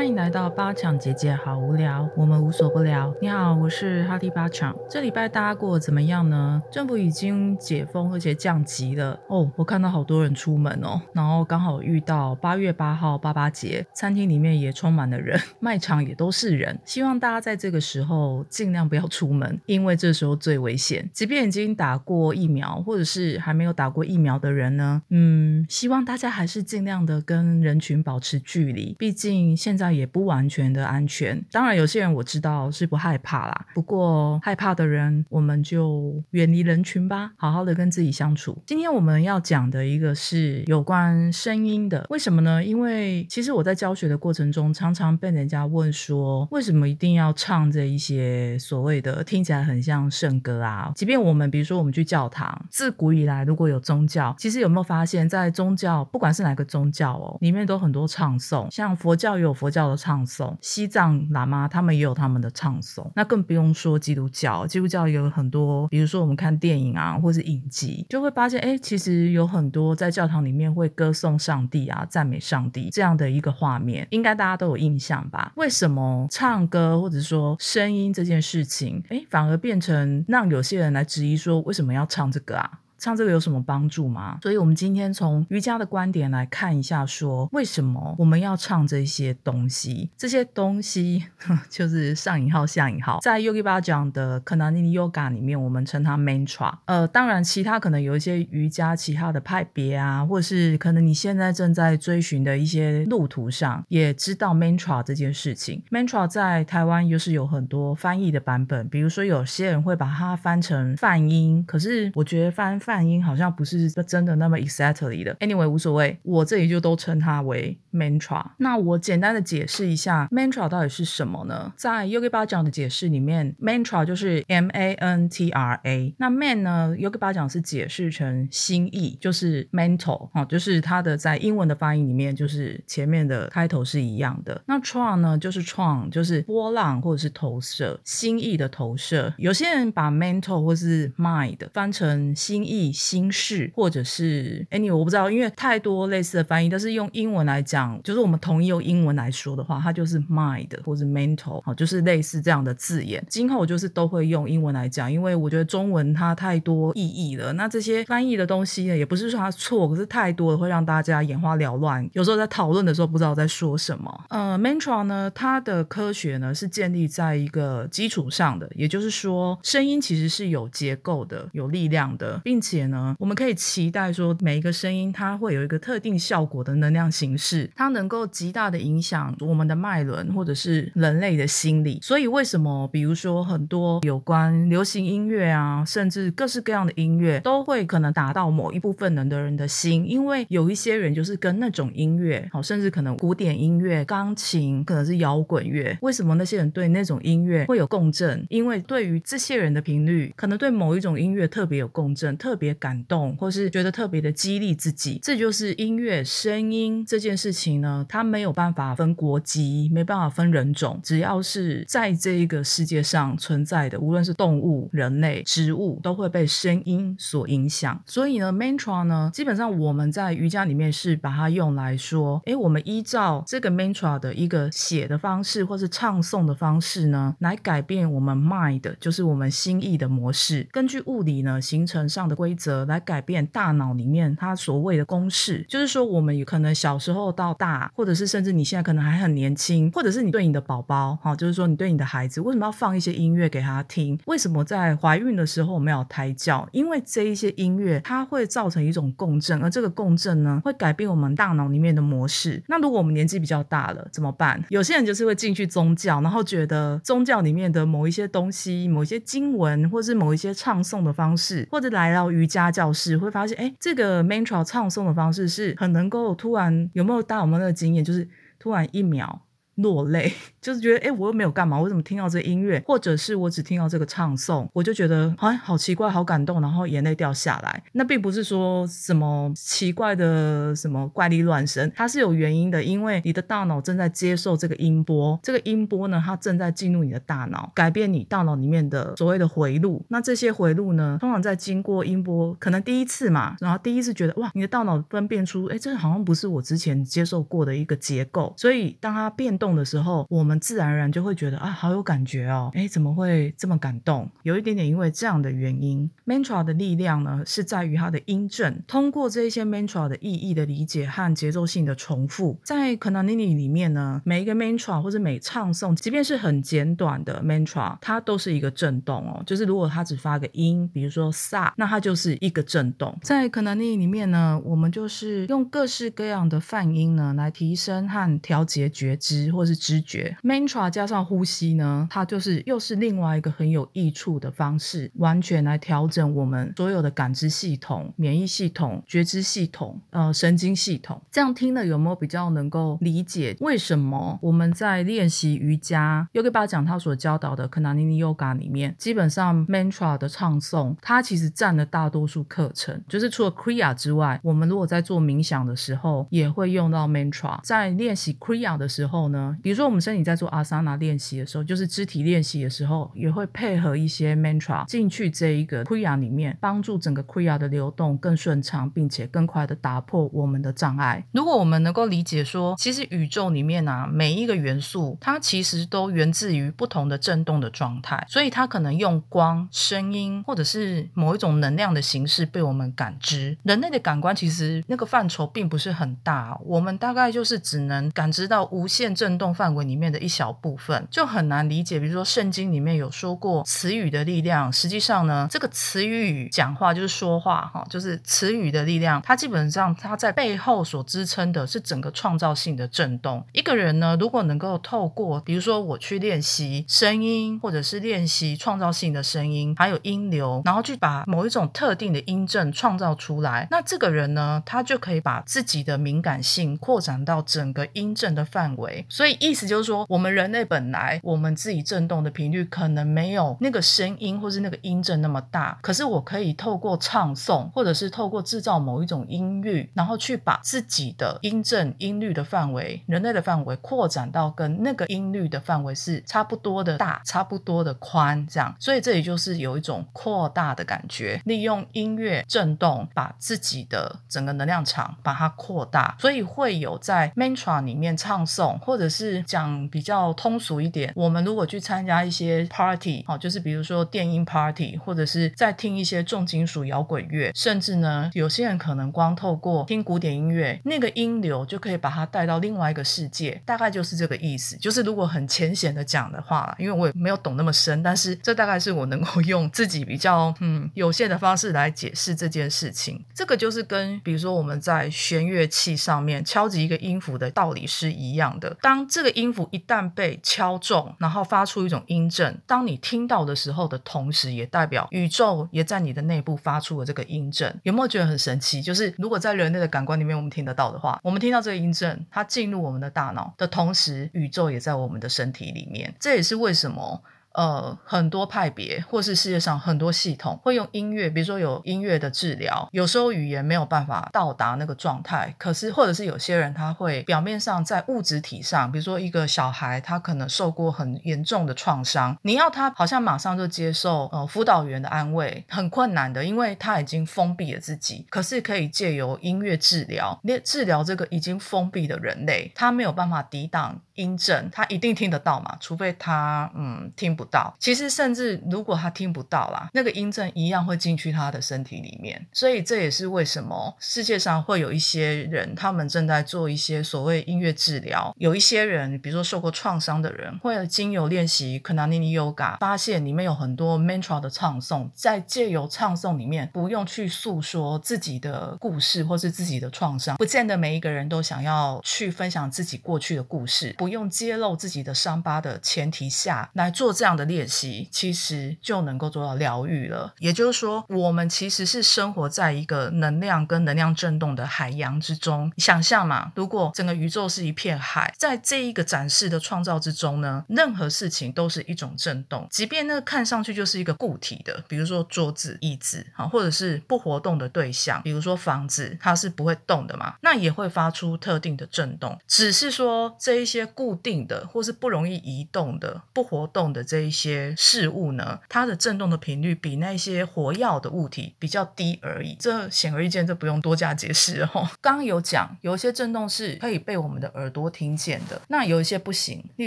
欢迎来到八强姐姐，好无聊，我们无所不聊。你好，我是哈迪八强。这礼拜大家过得怎么样呢？政府已经解封，而且降级了哦。我看到好多人出门哦，然后刚好遇到八月八号八八节，餐厅里面也充满了人，卖场也都是人。希望大家在这个时候尽量不要出门，因为这时候最危险。即便已经打过疫苗，或者是还没有打过疫苗的人呢，嗯，希望大家还是尽量的跟人群保持距离，毕竟现在也不完全的安全。当然，有些人我知道是不害怕啦，不过害怕的人我们就远离人群吧，好好的跟自己相处。今天我们要讲的一个是有关声音的，为什么呢？因为其实我在教学的过程中，常常被人家问说，为什么一定要唱这一些所谓的听起来很像圣歌啊？即便我们比如说我们去教堂，自古以来如果有宗教，其实有没有发现，在宗教不管是哪个宗教哦，里面都很多唱诵，像佛教有佛教的唱诵，西藏喇嘛他们也有他们的唱诵，那更不用说基督教，基督教有很多，比如说我们看电影啊，或是影集，就会发现，哎，其实有很多在教堂里面会歌颂上帝啊，赞美上帝这样的一个画面，应该大家都有印象吧？为什么唱歌或者说声音这件事情，哎，反而变成让有些人来质疑说，为什么要唱这个啊？唱这个有什么帮助吗？所以，我们今天从瑜伽的观点来看一下，说为什么我们要唱这些东西？这些东西 就是上引号下引号，在 Yogi 巴讲的 Kanani Yoga 里面，我们称它 Mantra。呃，当然，其他可能有一些瑜伽其他的派别啊，或者是可能你现在正在追寻的一些路途上，也知道 Mantra 这件事情。Mantra 在台湾又是有很多翻译的版本，比如说有些人会把它翻成泛音，可是我觉得翻。泛音好像不是真的那么 exactly 的，anyway 无所谓，我这里就都称它为 mantra。那我简单的解释一下 mantra 到底是什么呢？在 Yogi 巴讲的解释里面，mantra 就是 M A N T R A。那 man 呢，Yogi 巴讲是解释成心意，就是 mental 啊，就是它的在英文的发音里面，就是前面的开头是一样的。那 tron 呢，就是 tra，，就是波浪或者是投射，心意的投射。有些人把 mental 或是 mind 翻成心意。心事，或者是 any，我不知道，因为太多类似的翻译，但是用英文来讲，就是我们统一用英文来说的话，它就是 mind 或者 mental，好，就是类似这样的字眼。今后就是都会用英文来讲，因为我觉得中文它太多意义了。那这些翻译的东西呢，也不是说它错，可是太多了会让大家眼花缭乱。有时候在讨论的时候不知道在说什么。呃，mantra 呢，它的科学呢是建立在一个基础上的，也就是说，声音其实是有结构的、有力量的，并且。且呢，我们可以期待说，每一个声音它会有一个特定效果的能量形式，它能够极大的影响我们的脉轮或者是人类的心理。所以，为什么比如说很多有关流行音乐啊，甚至各式各样的音乐，都会可能打到某一部分人的人的心？因为有一些人就是跟那种音乐，好，甚至可能古典音乐、钢琴，可能是摇滚乐。为什么那些人对那种音乐会有共振？因为对于这些人的频率，可能对某一种音乐特别有共振，特。别感动，或是觉得特别的激励自己，这就是音乐声音这件事情呢。它没有办法分国籍，没办法分人种，只要是在这一个世界上存在的，无论是动物、人类、植物，都会被声音所影响。所以呢，mantra 呢，基本上我们在瑜伽里面是把它用来说，诶，我们依照这个 mantra 的一个写的方式，或是唱诵的方式呢，来改变我们 mind，就是我们心意的模式。根据物理呢，形成上的规。规则来改变大脑里面它所谓的公式，就是说我们有可能小时候到大，或者是甚至你现在可能还很年轻，或者是你对你的宝宝，哈，就是说你对你的孩子，为什么要放一些音乐给他听？为什么在怀孕的时候我们要胎教？因为这一些音乐它会造成一种共振，而这个共振呢，会改变我们大脑里面的模式。那如果我们年纪比较大了怎么办？有些人就是会进去宗教，然后觉得宗教里面的某一些东西、某一些经文，或是某一些唱诵的方式，或者来到。瑜伽教室会发现，哎，这个 mantra 唱诵的方式是很能够突然有没有大家有没有那个经验，就是突然一秒落泪。就是觉得，哎，我又没有干嘛，我怎么听到这音乐，或者是我只听到这个唱诵，我就觉得，哎，好奇怪，好感动，然后眼泪掉下来。那并不是说什么奇怪的什么怪力乱神，它是有原因的，因为你的大脑正在接受这个音波，这个音波呢，它正在进入你的大脑，改变你大脑里面的所谓的回路。那这些回路呢，通常在经过音波，可能第一次嘛，然后第一次觉得，哇，你的大脑分辨出，哎，这好像不是我之前接受过的一个结构，所以当它变动。动的时候，我们自然而然就会觉得啊，好有感觉哦，哎，怎么会这么感动？有一点点因为这样的原因，mantra 的力量呢，是在于它的音正。通过这一些 mantra 的意义的理解和节奏性的重复，在 k a n a n i n i 里面呢，每一个 mantra 或者每唱诵，即便是很简短的 mantra，它都是一个震动哦。就是如果它只发个音，比如说 sa，那它就是一个震动。在 k a n a n i n i 里面呢，我们就是用各式各样的泛音呢，来提升和调节觉知或是知觉。mantra 加上呼吸呢，它就是又是另外一个很有益处的方式，完全来调整我们所有的感知系统、免疫系统、觉知系统、呃神经系统。这样听了有没有比较能够理解为什么我们在练习瑜伽，Yogi 巴讲他所教导的 k a n a n i n i Yoga 里面，基本上 mantra 的唱诵，它其实占了大多数课程。就是除了 Kriya 之外，我们如果在做冥想的时候，也会用到 mantra。在练习 Kriya 的时候呢，比如说我们身体在做阿萨那练习的时候，就是肢体练习的时候，也会配合一些 mantra 进去这一个 Kriya 里面，帮助整个 Kriya 的流动更顺畅，并且更快的打破我们的障碍。如果我们能够理解说，其实宇宙里面啊，每一个元素，它其实都源自于不同的振动的状态，所以它可能用光、声音或者是某一种能量的形式被我们感知。人类的感官其实那个范畴并不是很大，我们大概就是只能感知到无限震动范围里面的一小部分，就很难理解。比如说圣经里面有说过词语的力量，实际上呢，这个词语讲话就是说话哈，就是词语的力量，它基本上它在背后所支撑的是整个创造性的震动。一个人呢，如果能够透过比如说我去练习声音，或者是练习创造性的声音，还有音流，然后去把某一种特定的音震创造出来，那这个人呢，他就可以把自己的敏感性扩展到整个音震的范围。所以意思就是说，我们人类本来我们自己震动的频率可能没有那个声音或是那个音震那么大，可是我可以透过唱诵，或者是透过制造某一种音域，然后去把自己的音震音律的范围，人类的范围扩展到跟那个音律的范围是差不多的大，差不多的宽，这样。所以这里就是有一种扩大的感觉，利用音乐震动把自己的整个能量场把它扩大，所以会有在 mantra 里面唱诵，或者是讲比较通俗一点，我们如果去参加一些 party，好，就是比如说电音 party，或者是在听一些重金属摇滚乐，甚至呢，有些人可能光透过听古典音乐，那个音流就可以把它带到另外一个世界，大概就是这个意思。就是如果很浅显的讲的话，因为我也没有懂那么深，但是这大概是我能够用自己比较嗯有限的方式来解释这件事情。这个就是跟比如说我们在弦乐器上面敲击一个音符的道理是一样的。当这个音符一旦被敲中，然后发出一种音震，当你听到的时候的同时，也代表宇宙也在你的内部发出了这个音震。有没有觉得很神奇？就是如果在人类的感官里面我们听得到的话，我们听到这个音震，它进入我们的大脑的同时，宇宙也在我们的身体里面。这也是为什么。呃，很多派别或是世界上很多系统会用音乐，比如说有音乐的治疗，有时候语言没有办法到达那个状态，可是或者是有些人他会表面上在物质体上，比如说一个小孩他可能受过很严重的创伤，你要他好像马上就接受呃辅导员的安慰，很困难的，因为他已经封闭了自己，可是可以借由音乐治疗，治治疗这个已经封闭的人类，他没有办法抵挡音震，他一定听得到嘛，除非他嗯听。不到，其实甚至如果他听不到啦，那个音震一样会进去他的身体里面。所以这也是为什么世界上会有一些人，他们正在做一些所谓音乐治疗。有一些人，比如说受过创伤的人，会经由练习 k a n a n i n i Yoga，发现里面有很多 mantra 的唱诵，在借由唱诵里面，不用去诉说自己的故事或是自己的创伤，不见得每一个人都想要去分享自己过去的故事，不用揭露自己的伤疤的前提下来做这样。这样的练习其实就能够做到疗愈了。也就是说，我们其实是生活在一个能量跟能量震动的海洋之中。想象嘛，如果整个宇宙是一片海，在这一个展示的创造之中呢，任何事情都是一种震动，即便那看上去就是一个固体的，比如说桌子、椅子啊，或者是不活动的对象，比如说房子，它是不会动的嘛，那也会发出特定的震动。只是说这一些固定的或是不容易移动的、不活动的这。一些事物呢，它的振动的频率比那些活跃的物体比较低而已。这显而易见，这不用多加解释哦。刚有讲，有一些振动是可以被我们的耳朵听见的，那有一些不行。例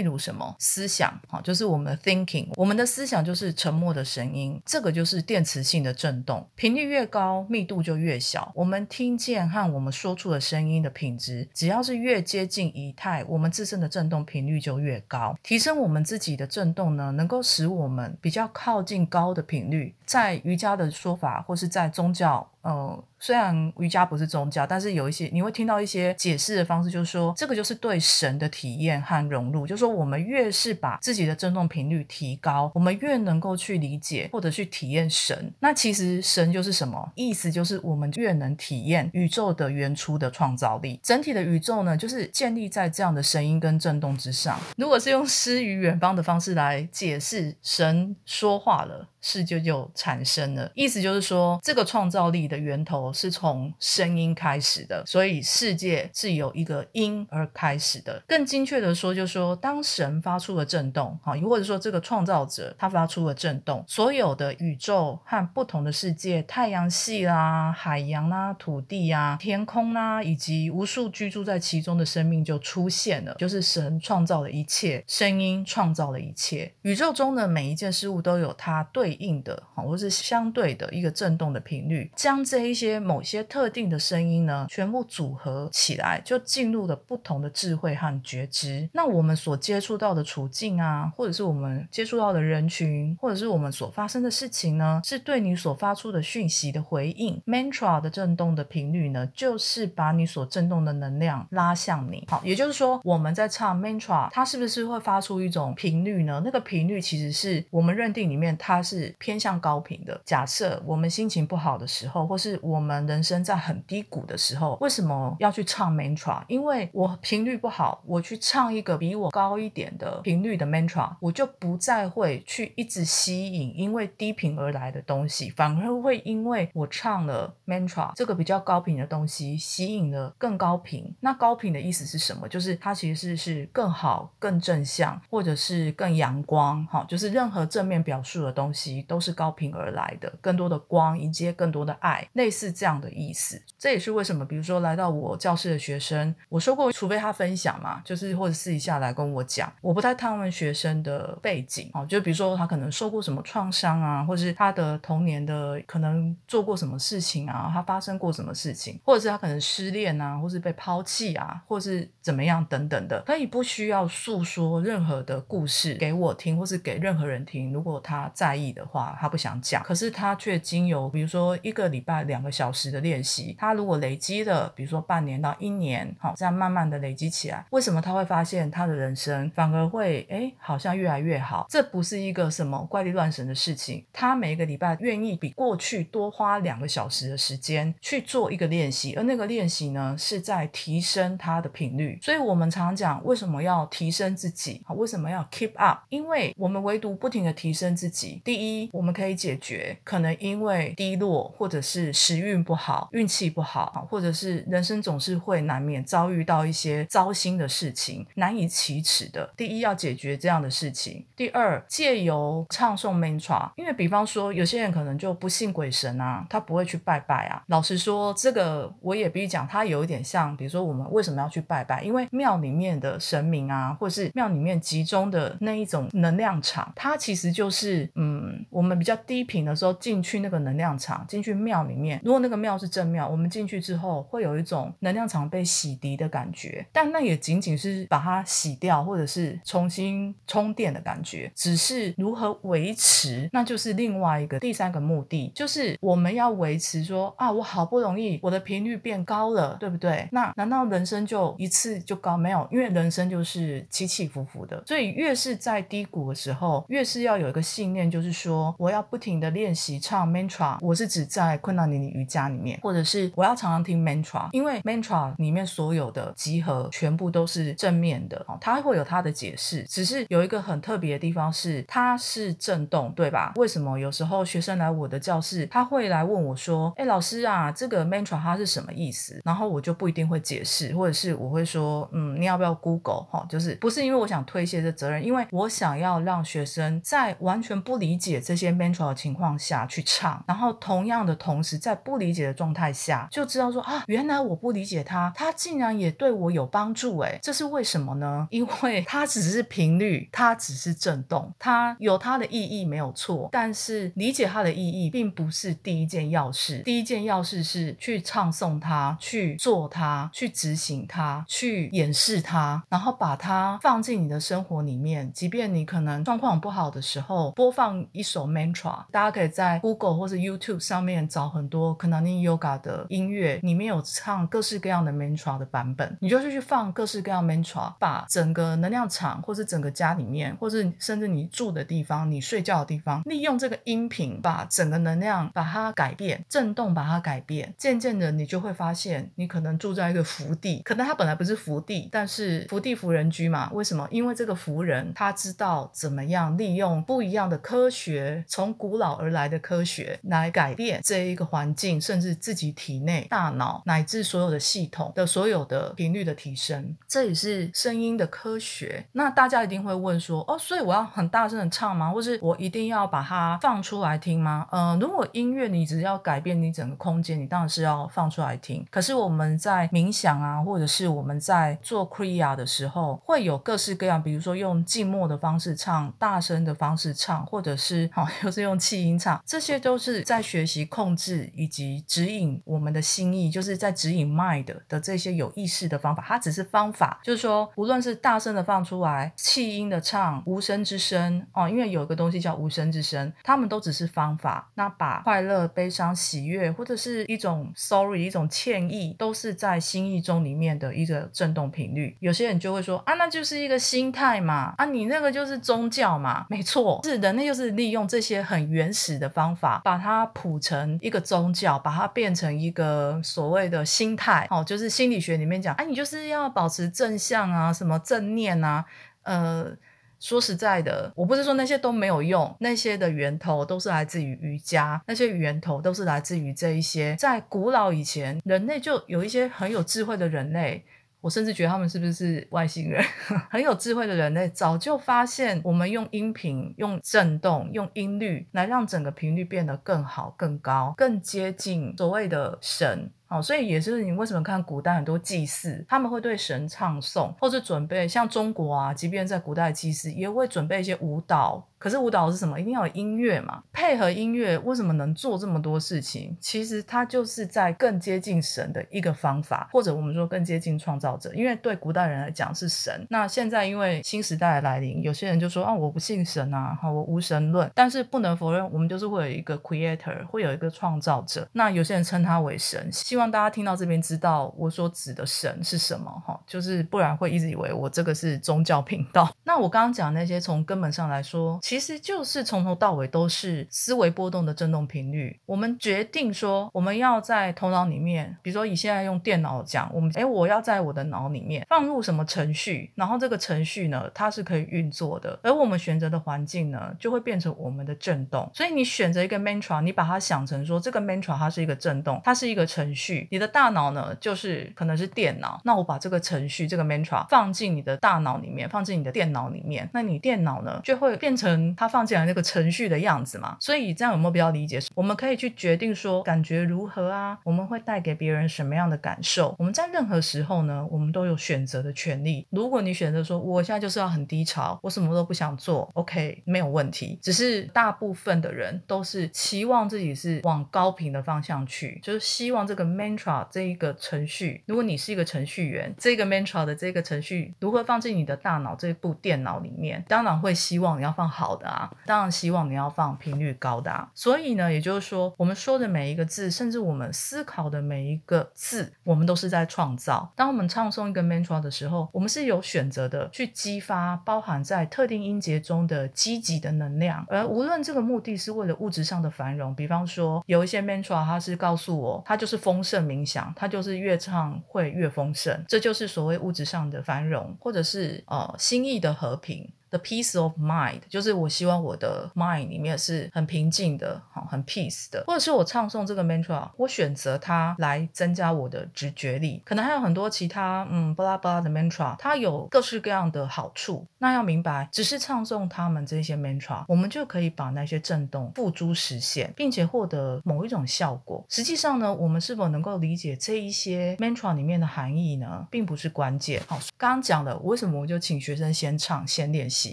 如什么思想，哈，就是我们的 thinking，我们的思想就是沉默的声音，这个就是电磁性的振动，频率越高，密度就越小。我们听见和我们说出的声音的品质，只要是越接近仪态，我们自身的振动频率就越高。提升我们自己的振动呢，能能够使我们比较靠近高的频率。在瑜伽的说法，或是在宗教，呃。虽然瑜伽不是宗教，但是有一些你会听到一些解释的方式，就是说这个就是对神的体验和融入。就是说我们越是把自己的振动频率提高，我们越能够去理解或者去体验神。那其实神就是什么意思？就是我们越能体验宇宙的原初的创造力。整体的宇宙呢，就是建立在这样的声音跟振动之上。如果是用诗与远方的方式来解释，神说话了，世界就产生了。意思就是说，这个创造力的的源头。是从声音开始的，所以世界是由一个音而开始的。更精确的说，就是说，当神发出了震动，哈，或者说这个创造者他发出了震动，所有的宇宙和不同的世界，太阳系啦、海洋啦、土地啊、天空啦，以及无数居住在其中的生命就出现了。就是神创造了一切，声音创造了一切。宇宙中的每一件事物都有它对应的，哈，或是相对的一个震动的频率，将这一些。某些特定的声音呢，全部组合起来，就进入了不同的智慧和觉知。那我们所接触到的处境啊，或者是我们接触到的人群，或者是我们所发生的事情呢，是对你所发出的讯息的回应。Mantra 的震动的频率呢，就是把你所震动的能量拉向你。好，也就是说，我们在唱 Mantra，它是不是会发出一种频率呢？那个频率其实是我们认定里面它是偏向高频的。假设我们心情不好的时候，或是我们人生在很低谷的时候，为什么要去唱 mantra？因为我频率不好，我去唱一个比我高一点的频率的 mantra，我就不再会去一直吸引因为低频而来的东西，反而会因为我唱了 mantra 这个比较高频的东西，吸引了更高频。那高频的意思是什么？就是它其实是是更好、更正向，或者是更阳光。哈，就是任何正面表述的东西都是高频而来的，更多的光迎接更多的爱，类似这。样的意思，这也是为什么，比如说来到我教室的学生，我说过，除非他分享嘛，就是或者私底下来跟我讲，我不太探问学生的背景哦，就比如说他可能受过什么创伤啊，或是他的童年的可能做过什么事情啊，他发生过什么事情，或者是他可能失恋啊，或是被抛弃啊，或是怎么样等等的，可以不需要诉说任何的故事给我听，或是给任何人听，如果他在意的话，他不想讲，可是他却经由比如说一个礼拜两个小时。的练习，他如果累积了，比如说半年到一年，好，这样慢慢的累积起来，为什么他会发现他的人生反而会哎，好像越来越好？这不是一个什么怪力乱神的事情。他每个礼拜愿意比过去多花两个小时的时间去做一个练习，而那个练习呢，是在提升他的频率。所以我们常讲，为什么要提升自己？好，为什么要 keep up？因为我们唯独不停的提升自己，第一，我们可以解决可能因为低落或者是是时运。不好，运气不好，或者是人生总是会难免遭遇到一些糟心的事情，难以启齿的。第一，要解决这样的事情；第二，借由唱诵 mantra，因为比方说有些人可能就不信鬼神啊，他不会去拜拜啊。老实说，这个我也必须讲，它有一点像，比如说我们为什么要去拜拜？因为庙里面的神明啊，或是庙里面集中的那一种能量场，它其实就是嗯，我们比较低频的时候进去那个能量场，进去庙里面，如果那个。庙是正庙，我们进去之后会有一种能量场被洗涤的感觉，但那也仅仅是把它洗掉，或者是重新充电的感觉。只是如何维持，那就是另外一个第三个目的，就是我们要维持说啊，我好不容易我的频率变高了，对不对？那难道人生就一次就高？没有，因为人生就是起起伏伏的，所以越是在低谷的时候，越是要有一个信念，就是说我要不停的练习唱 mantra。我是指在困困昆达尼尼瑜伽里面，或者是我要常常听 mantra，因为 mantra 里面所有的集合全部都是正面的，哦，它会有它的解释，只是有一个很特别的地方是它是震动，对吧？为什么有时候学生来我的教室，他会来问我说，哎，老师啊，这个 mantra 它是什么意思？然后我就不一定会解释，或者是我会说，嗯，你要不要 Google 哈？就是不是因为我想推卸这责任，因为我想要让学生在完全不理解这些 mantra 的情况下去唱，然后同样的同时在不理解的状态下就知道说啊，原来我不理解它，它竟然也对我有帮助，哎，这是为什么呢？因为它只是频率，它只是震动，它有它的意义没有错，但是理解它的意义并不是第一件要事，第一件要事是去唱诵它，去做它，去执行它，去演示它，然后把它放进你的生活里面。即便你可能状况不好的时候，播放一首 mantra，大家可以在 Google 或者 YouTube 上面找很多 Kundalini Yoga 的音乐，里面有唱各式各样的 mantra 的版本，你就是去放各式各样 mantra，把整个能量场，或是整个家里面，或是甚至你住的地方、你睡觉的地方，利用这个音频把整个能量把它改变，震动把它改变，渐渐的你就会发现，你可能住在一个福地，可能它本来不是福地，但是福地福人居嘛。为什么？因为这个福人他知道怎么样利用不一样的科学，从古老而来的科学来改变这一个环境，甚至自己体内、大脑乃至所有的系统的所有的频率的提升，这也是声音的科学。那大家一定会问说，哦，所以我要很大声的唱吗？或是我一定要把它放出来听吗？呃，如果音乐你只要改变你整个空间，你当然是要放出来听。可是我们在冥想啊，或者是我们在做 Kriya 的时候，会有各式各样，比如说用静默的方式唱，大声的方式唱，或者是好，又是用气音唱，这些都是在学习控制以及指引我们的心意，就是在指引 mind 的这些有意识的方法。它只是方法，就是说，无论是大声的放出来，气音的唱，无声之声哦，因为有一个东西叫无声之声，他们都只是方法。那把快乐、悲伤、喜悦，或者是一种 sorry、一种歉意，都是在心意中里面的一个震动频率。有些人就会说啊，那就是一个心态嘛，啊，你那个就是宗教嘛，没错，是人类就是利用这些很原始的方法，把它谱成一个宗教，把它变成一个所谓的心态。哦，就是心理学里面讲，哎，你就是要保持正向啊，什么正念啊，呃。说实在的，我不是说那些都没有用，那些的源头都是来自于瑜伽，那些源头都是来自于这一些在古老以前，人类就有一些很有智慧的人类。我甚至觉得他们是不是外星人？很有智慧的人类早就发现，我们用音频、用震动、用音律来让整个频率变得更好、更高、更接近所谓的神。哦，所以也是你为什么看古代很多祭祀，他们会对神唱诵，或者准备像中国啊，即便在古代祭祀，也会准备一些舞蹈。可是舞蹈是什么？一定要有音乐嘛？配合音乐，为什么能做这么多事情？其实它就是在更接近神的一个方法，或者我们说更接近创造者。因为对古代人来讲是神。那现在因为新时代的来临，有些人就说啊，我不信神啊，好，我无神论。但是不能否认，我们就是会有一个 creator，会有一个创造者。那有些人称他为神。希望大家听到这边知道我所指的神是什么，哈，就是不然会一直以为我这个是宗教频道。那我刚刚讲那些，从根本上来说。其实就是从头到尾都是思维波动的振动频率。我们决定说，我们要在头脑里面，比如说以现在用电脑讲，我们哎，我要在我的脑里面放入什么程序，然后这个程序呢，它是可以运作的。而我们选择的环境呢，就会变成我们的振动。所以你选择一个 mantra，你把它想成说，这个 mantra 它是一个振动，它是一个程序。你的大脑呢，就是可能是电脑。那我把这个程序，这个 mantra 放进你的大脑里面，放进你的电脑里面，那你电脑呢，就会变成。它放进来那个程序的样子嘛，所以这样有没有比较理解？我们可以去决定说感觉如何啊？我们会带给别人什么样的感受？我们在任何时候呢，我们都有选择的权利。如果你选择说我现在就是要很低潮，我什么都不想做，OK，没有问题。只是大部分的人都是期望自己是往高频的方向去，就是希望这个 mantra 这一个程序，如果你是一个程序员，这个 mantra 的这个程序如何放进你的大脑这部电脑里面？当然会希望你要放好好的啊，当然希望你要放频率高的啊。所以呢，也就是说，我们说的每一个字，甚至我们思考的每一个字，我们都是在创造。当我们唱诵一个 mantra 的时候，我们是有选择的去激发包含在特定音节中的积极的能量，而无论这个目的是为了物质上的繁荣，比方说有一些 mantra，它是告诉我，它就是丰盛冥想，它就是越唱会越丰盛，这就是所谓物质上的繁荣，或者是呃心意的和平。The peace of mind，就是我希望我的 mind 里面是很平静的，好，很 peace 的，或者是我唱诵这个 mantra，我选择它来增加我的直觉力。可能还有很多其他，嗯，巴拉巴拉的 mantra，它有各式各样的好处。那要明白，只是唱诵他们这些 mantra，我们就可以把那些震动付诸实现，并且获得某一种效果。实际上呢，我们是否能够理解这一些 mantra 里面的含义呢，并不是关键。好，刚刚讲了，为什么我就请学生先唱，先练习。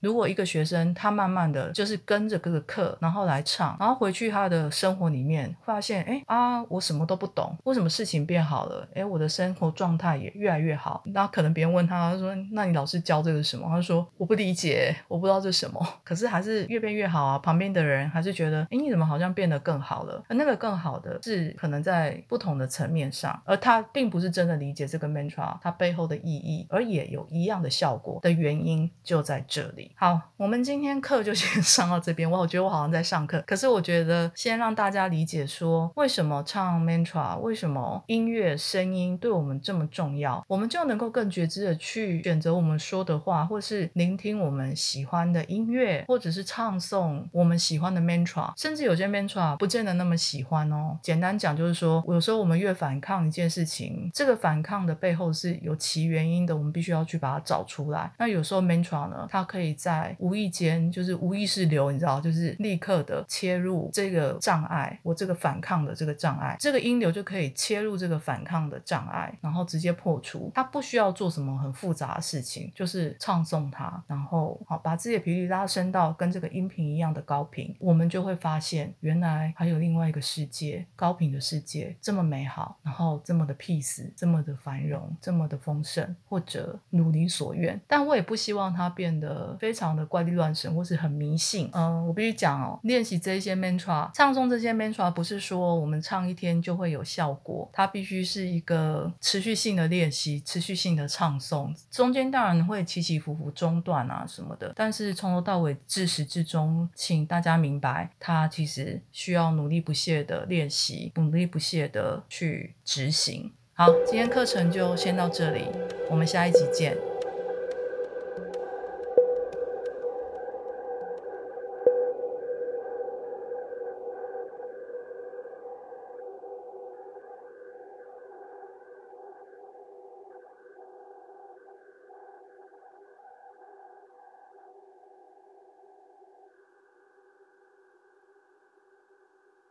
如果一个学生他慢慢的就是跟着这个课，然后来唱，然后回去他的生活里面发现，哎啊，我什么都不懂，为什么事情变好了？哎，我的生活状态也越来越好。那可能别人问他，他说：“那你老师教这个什么？”他说：“我不理解，我不知道这是什么。”可是还是越变越好啊。旁边的人还是觉得，哎，你怎么好像变得更好了？那个更好的是可能在不同的层面上，而他并不是真的理解这个 mantra 它背后的意义，而也有一样的效果的原因就在这好，我们今天课就先上到这边。我我觉得我好像在上课，可是我觉得先让大家理解说，为什么唱 mantra，为什么音乐声音对我们这么重要，我们就能够更觉知的去选择我们说的话，或是聆听我们喜欢的音乐，或者是唱诵我们喜欢的 mantra，甚至有些 mantra 不见得那么喜欢哦。简单讲就是说，有时候我们越反抗一件事情，这个反抗的背后是有其原因的，我们必须要去把它找出来。那有时候 mantra 呢，它可以。可以在无意间，就是无意识流，你知道，就是立刻的切入这个障碍，我这个反抗的这个障碍，这个音流就可以切入这个反抗的障碍，然后直接破除。它不需要做什么很复杂的事情，就是唱诵它，然后好把自己的频率拉升到跟这个音频一样的高频，我们就会发现原来还有另外一个世界，高频的世界这么美好，然后这么的 peace，这么的繁荣，这么的丰盛，或者如你所愿。但我也不希望它变得。非常的怪力乱神，或是很迷信。嗯，我必须讲哦，练习这些 mantra，唱诵这些 mantra，不是说我们唱一天就会有效果，它必须是一个持续性的练习，持续性的唱诵。中间当然会起起伏伏、中断啊什么的，但是从头到尾、自始至终，请大家明白，它其实需要努力不懈的练习，努力不懈的去执行。好，今天课程就先到这里，我们下一集见。